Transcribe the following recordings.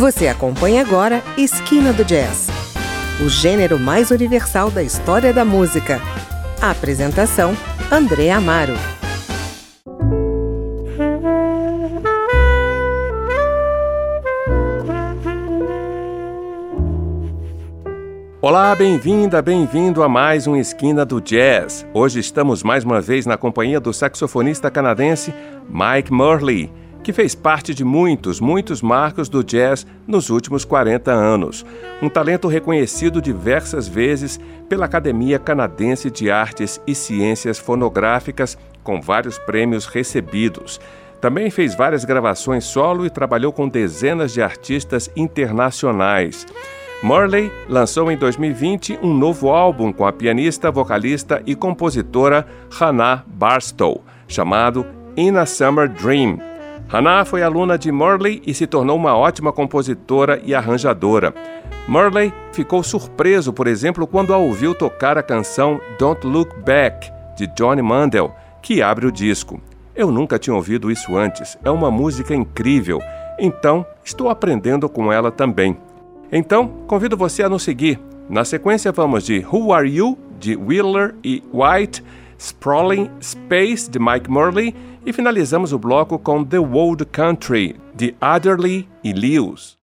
Você acompanha agora Esquina do Jazz, o gênero mais universal da história da música. A apresentação: André Amaro. Olá, bem-vinda, bem-vindo a mais um Esquina do Jazz. Hoje estamos mais uma vez na companhia do saxofonista canadense Mike Murley que fez parte de muitos, muitos marcos do jazz nos últimos 40 anos. Um talento reconhecido diversas vezes pela Academia Canadense de Artes e Ciências Fonográficas, com vários prêmios recebidos. Também fez várias gravações solo e trabalhou com dezenas de artistas internacionais. Morley lançou em 2020 um novo álbum com a pianista, vocalista e compositora Hannah Barstow, chamado In a Summer Dream. Hannah foi aluna de Morley e se tornou uma ótima compositora e arranjadora. Morley ficou surpreso, por exemplo, quando a ouviu tocar a canção Don't Look Back, de Johnny Mandel, que abre o disco. Eu nunca tinha ouvido isso antes, é uma música incrível, então estou aprendendo com ela também. Então, convido você a nos seguir. Na sequência, vamos de Who Are You, de Wheeler e White, Sprawling Space, de Mike Morley e finalizamos o bloco com The World Country, de Adderley e Lewis.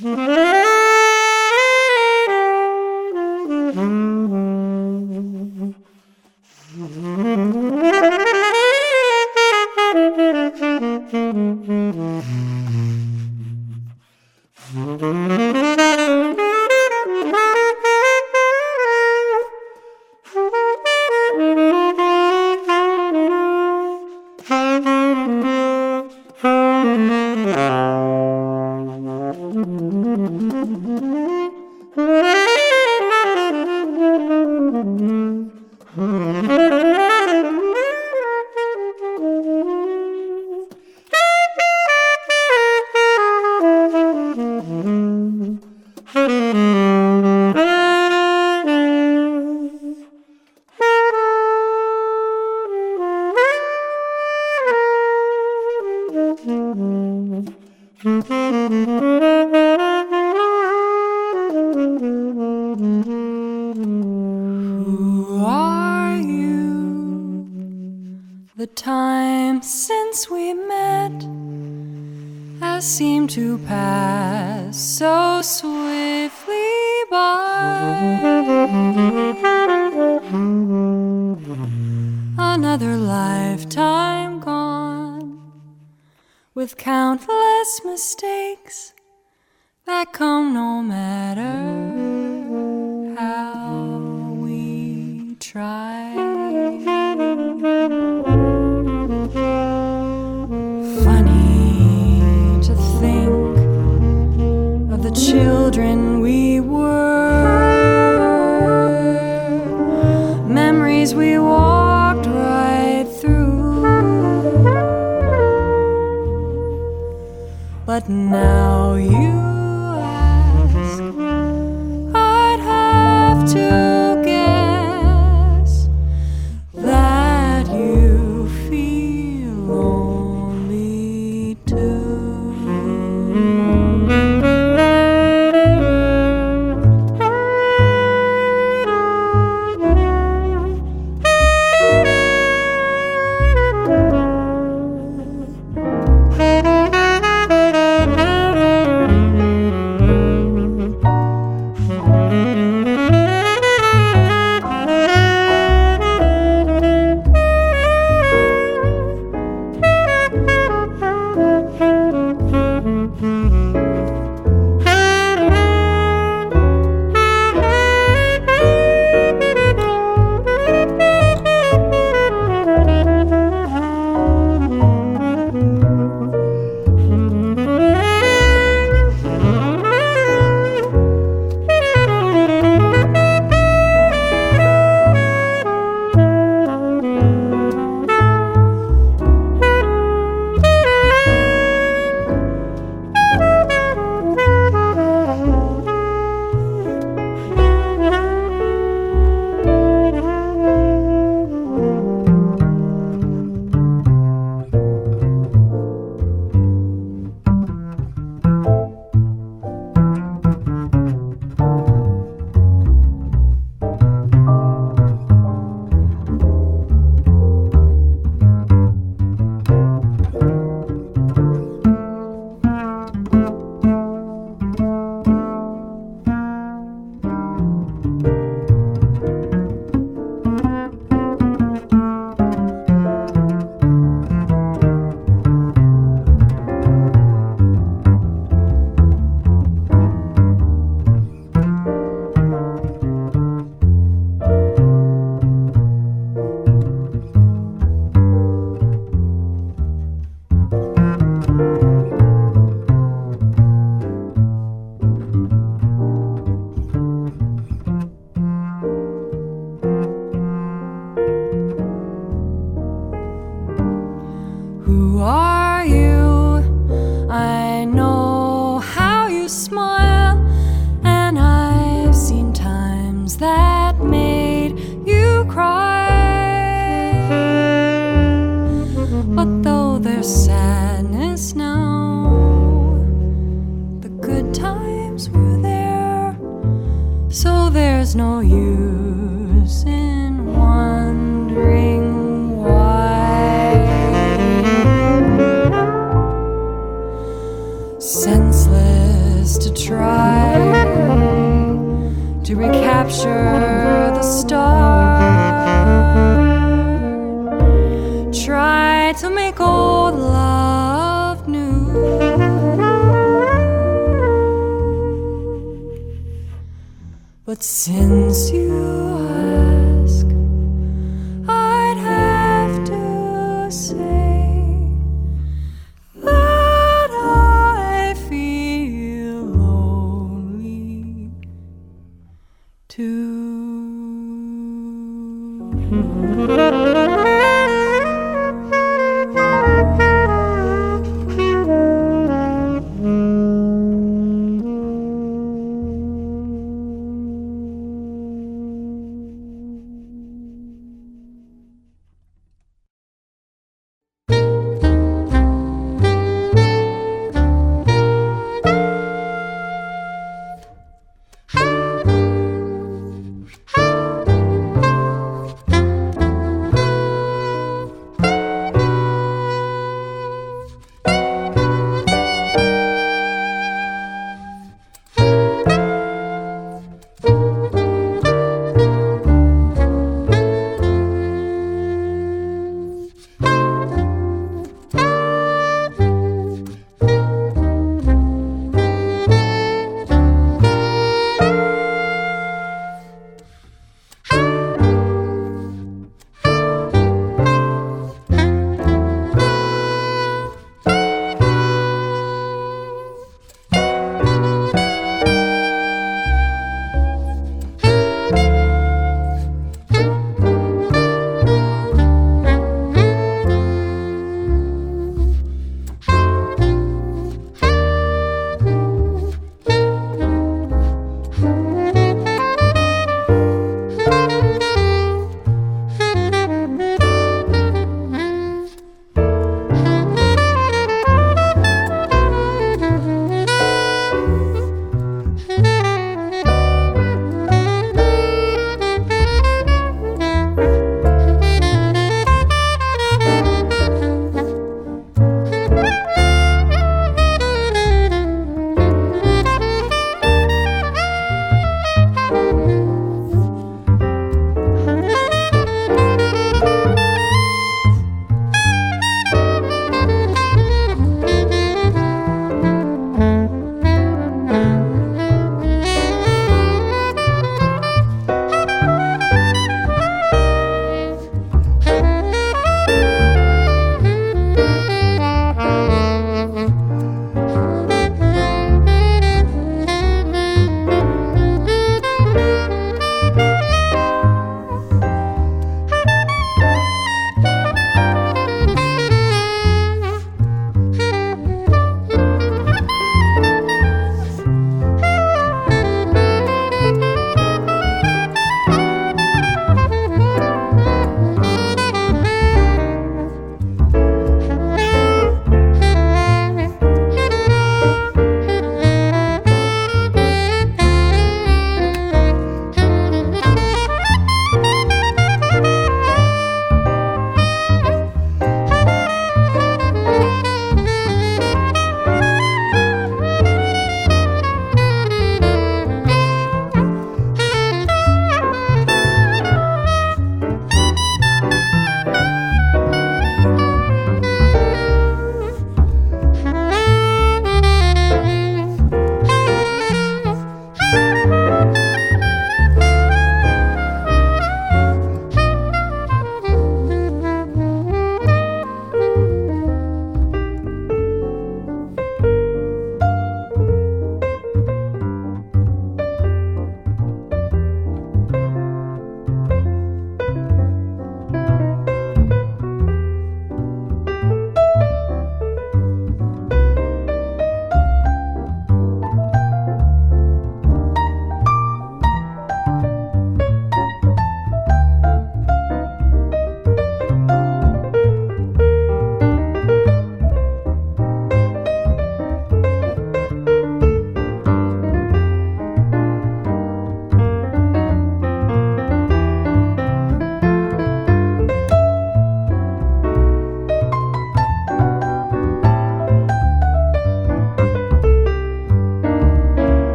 Mm-hmm. now you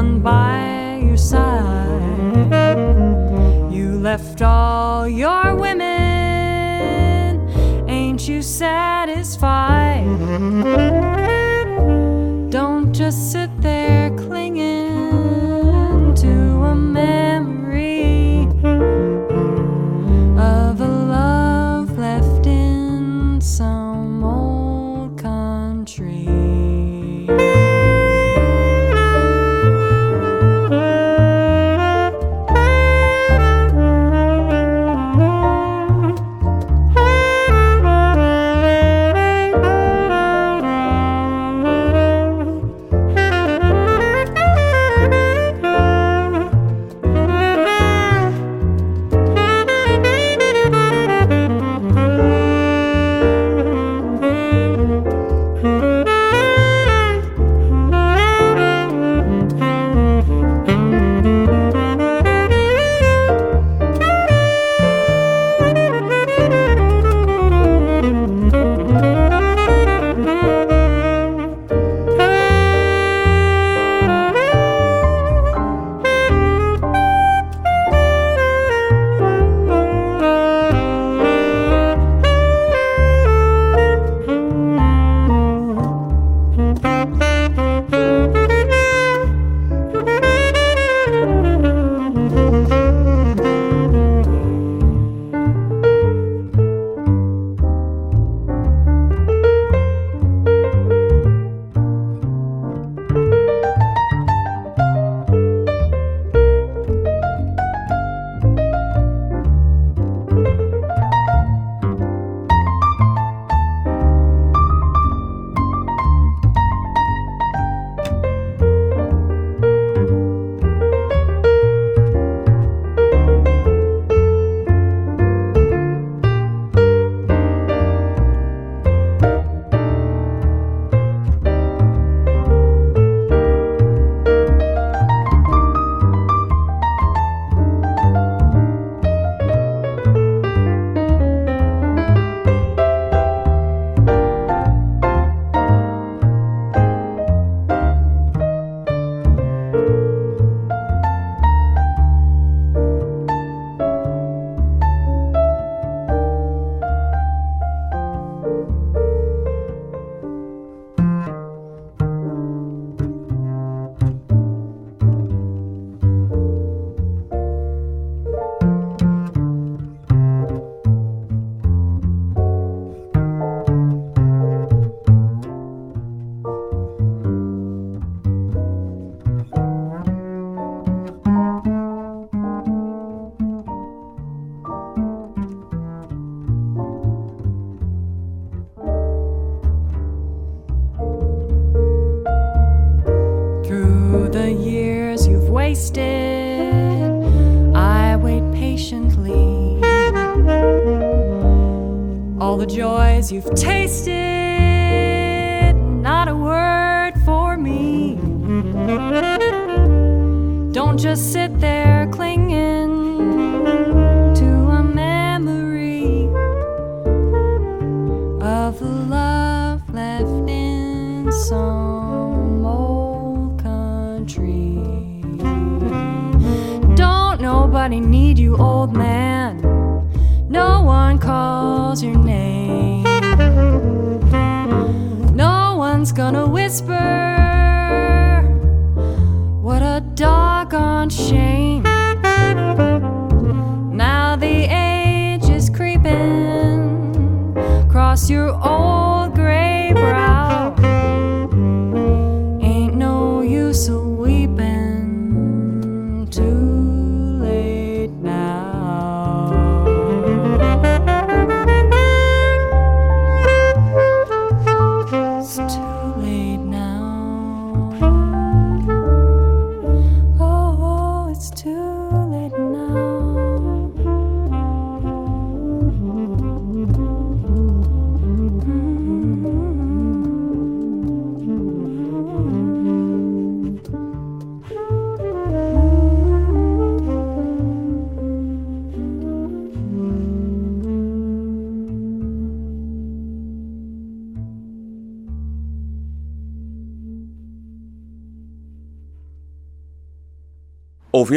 by your side. You left all your women. Ain't you satisfied? Don't just sit there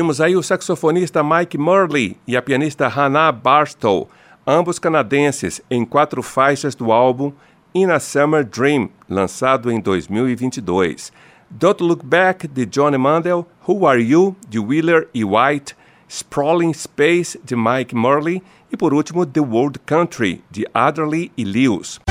Ouvimos aí o saxofonista Mike Murley e a pianista Hannah Barstow, ambos canadenses, em quatro faixas do álbum In a Summer Dream, lançado em 2022. Don't Look Back, de Johnny Mandel, Who Are You, de Wheeler e White, Sprawling Space, de Mike Murley e, por último, The World Country, de Adderley e Lewis.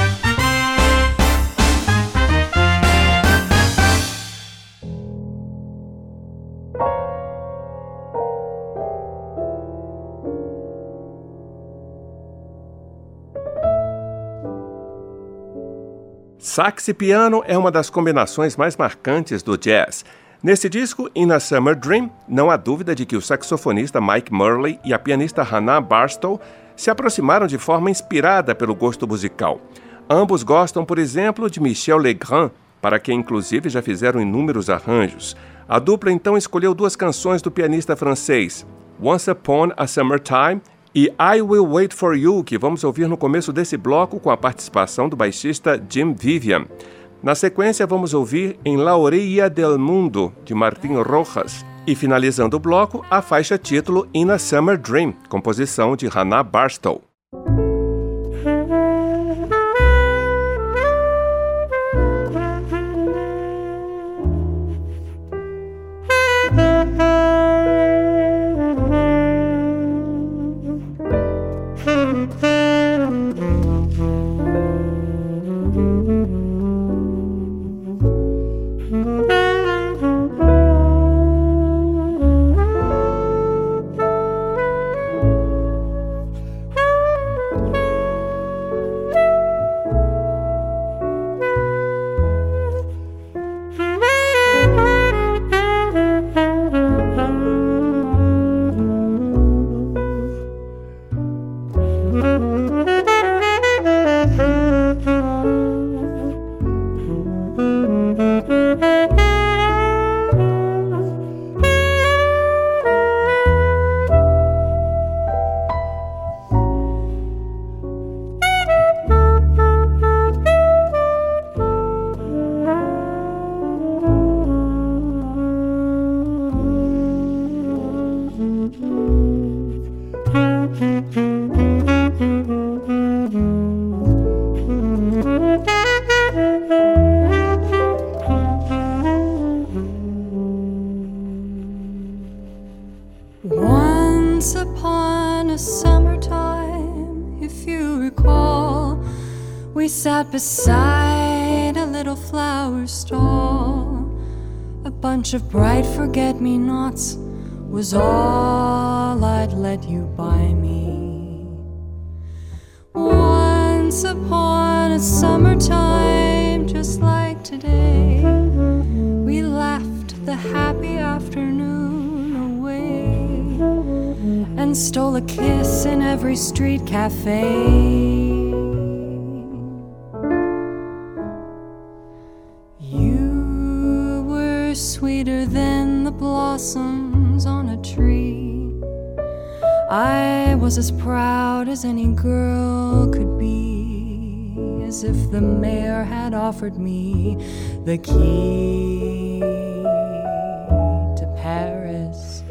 Sax e piano é uma das combinações mais marcantes do jazz. Nesse disco, In a Summer Dream, não há dúvida de que o saxofonista Mike Murley e a pianista Hannah Barstow se aproximaram de forma inspirada pelo gosto musical. Ambos gostam, por exemplo, de Michel Legrand, para quem inclusive já fizeram inúmeros arranjos. A dupla então escolheu duas canções do pianista francês, Once Upon a Summertime e I Will Wait for You, que vamos ouvir no começo desse bloco com a participação do baixista Jim Vivian. Na sequência, vamos ouvir Em La Orilla del Mundo, de Martin Rojas. E finalizando o bloco, a faixa título In a Summer Dream, composição de Hannah Barstow. Forget me nots was all I'd let you buy me. Once upon a summertime, just like today, we laughed the happy afternoon away and stole a kiss in every street cafe. If the mayor had offered me the key to Paris.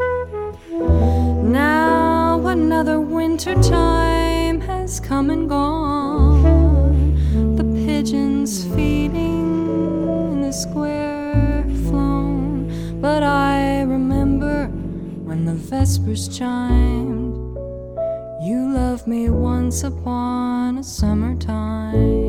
Now another winter time has come and gone. The pigeons feeding in the square flown, but I remember when the vespers chimed. You loved me once upon a summertime.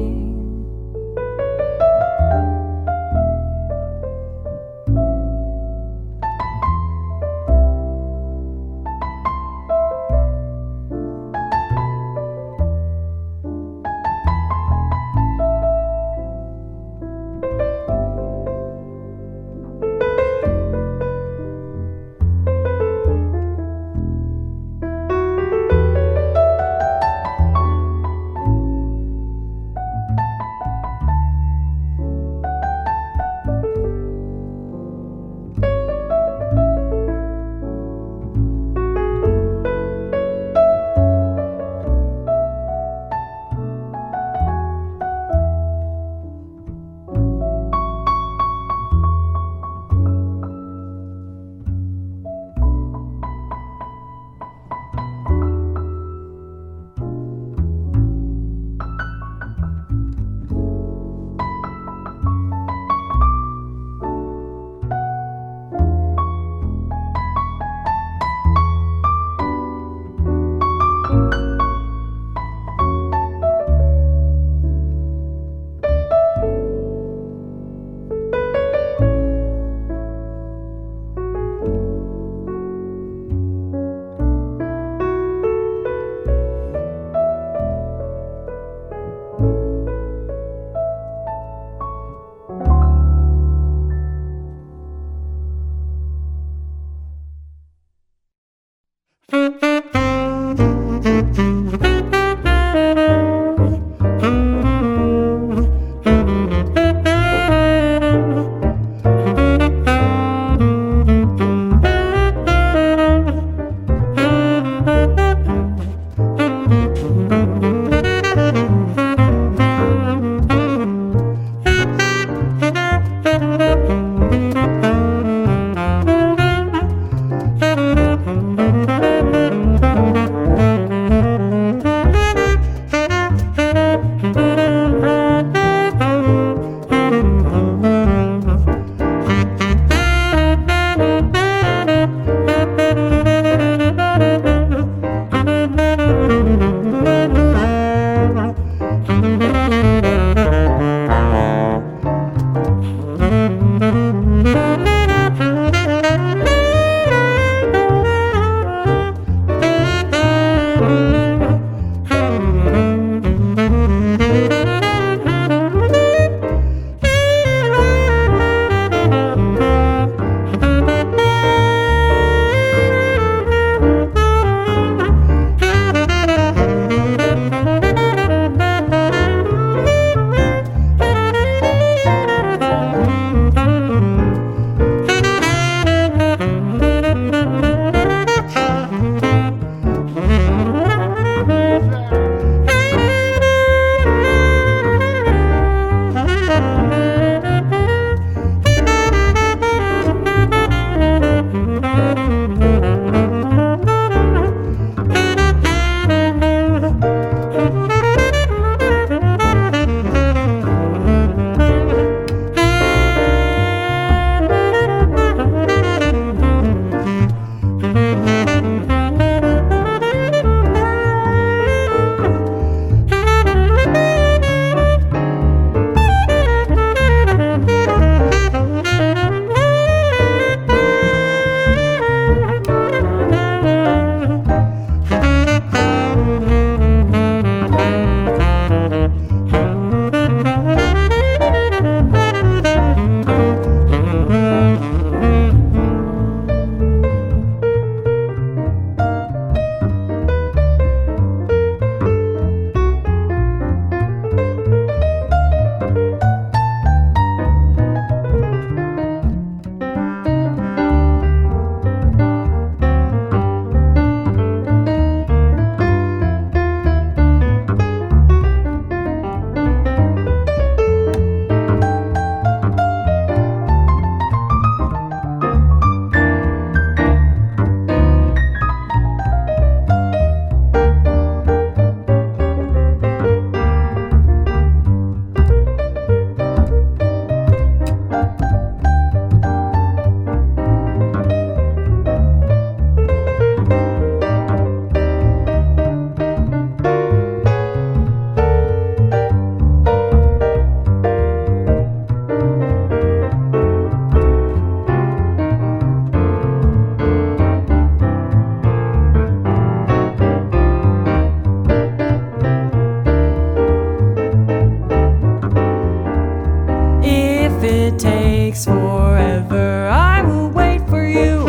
it takes forever, I will wait for you.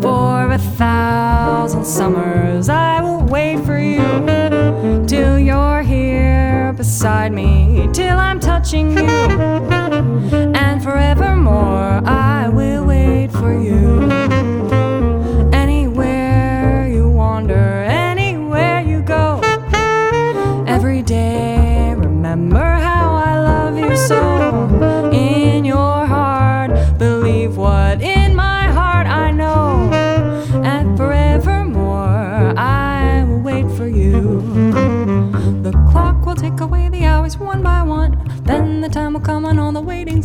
For a thousand summers, I will wait for you. Till you're here beside me, till I'm touching you.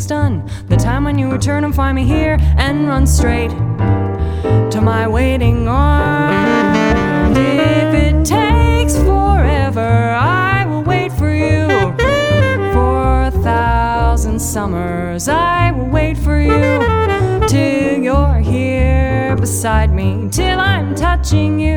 Done. The time when you return and find me here and run straight to my waiting arms. If it takes forever, I will wait for you. For a thousand summers, I will wait for you till you're here beside me, till I'm touching you,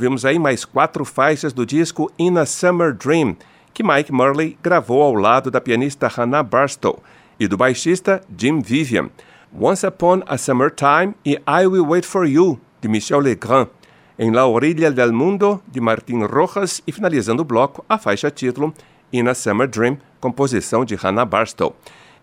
Ouvimos aí mais quatro faixas do disco In a Summer Dream, que Mike Murley gravou ao lado da pianista Hannah Barstow e do baixista Jim Vivian. Once Upon a Summer Time e I Will Wait for You, de Michel Legrand. Em La Orilla del Mundo, de Martin Rojas, e finalizando o bloco, a faixa título In a Summer Dream, composição de Hannah Barstow.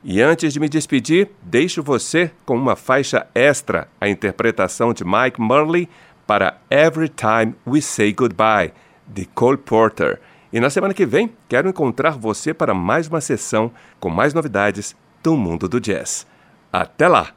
E antes de me despedir, deixo você com uma faixa extra, a interpretação de Mike Murley para Every Time We Say Goodbye, de Cole Porter. E na semana que vem, quero encontrar você para mais uma sessão com mais novidades do mundo do jazz. Até lá!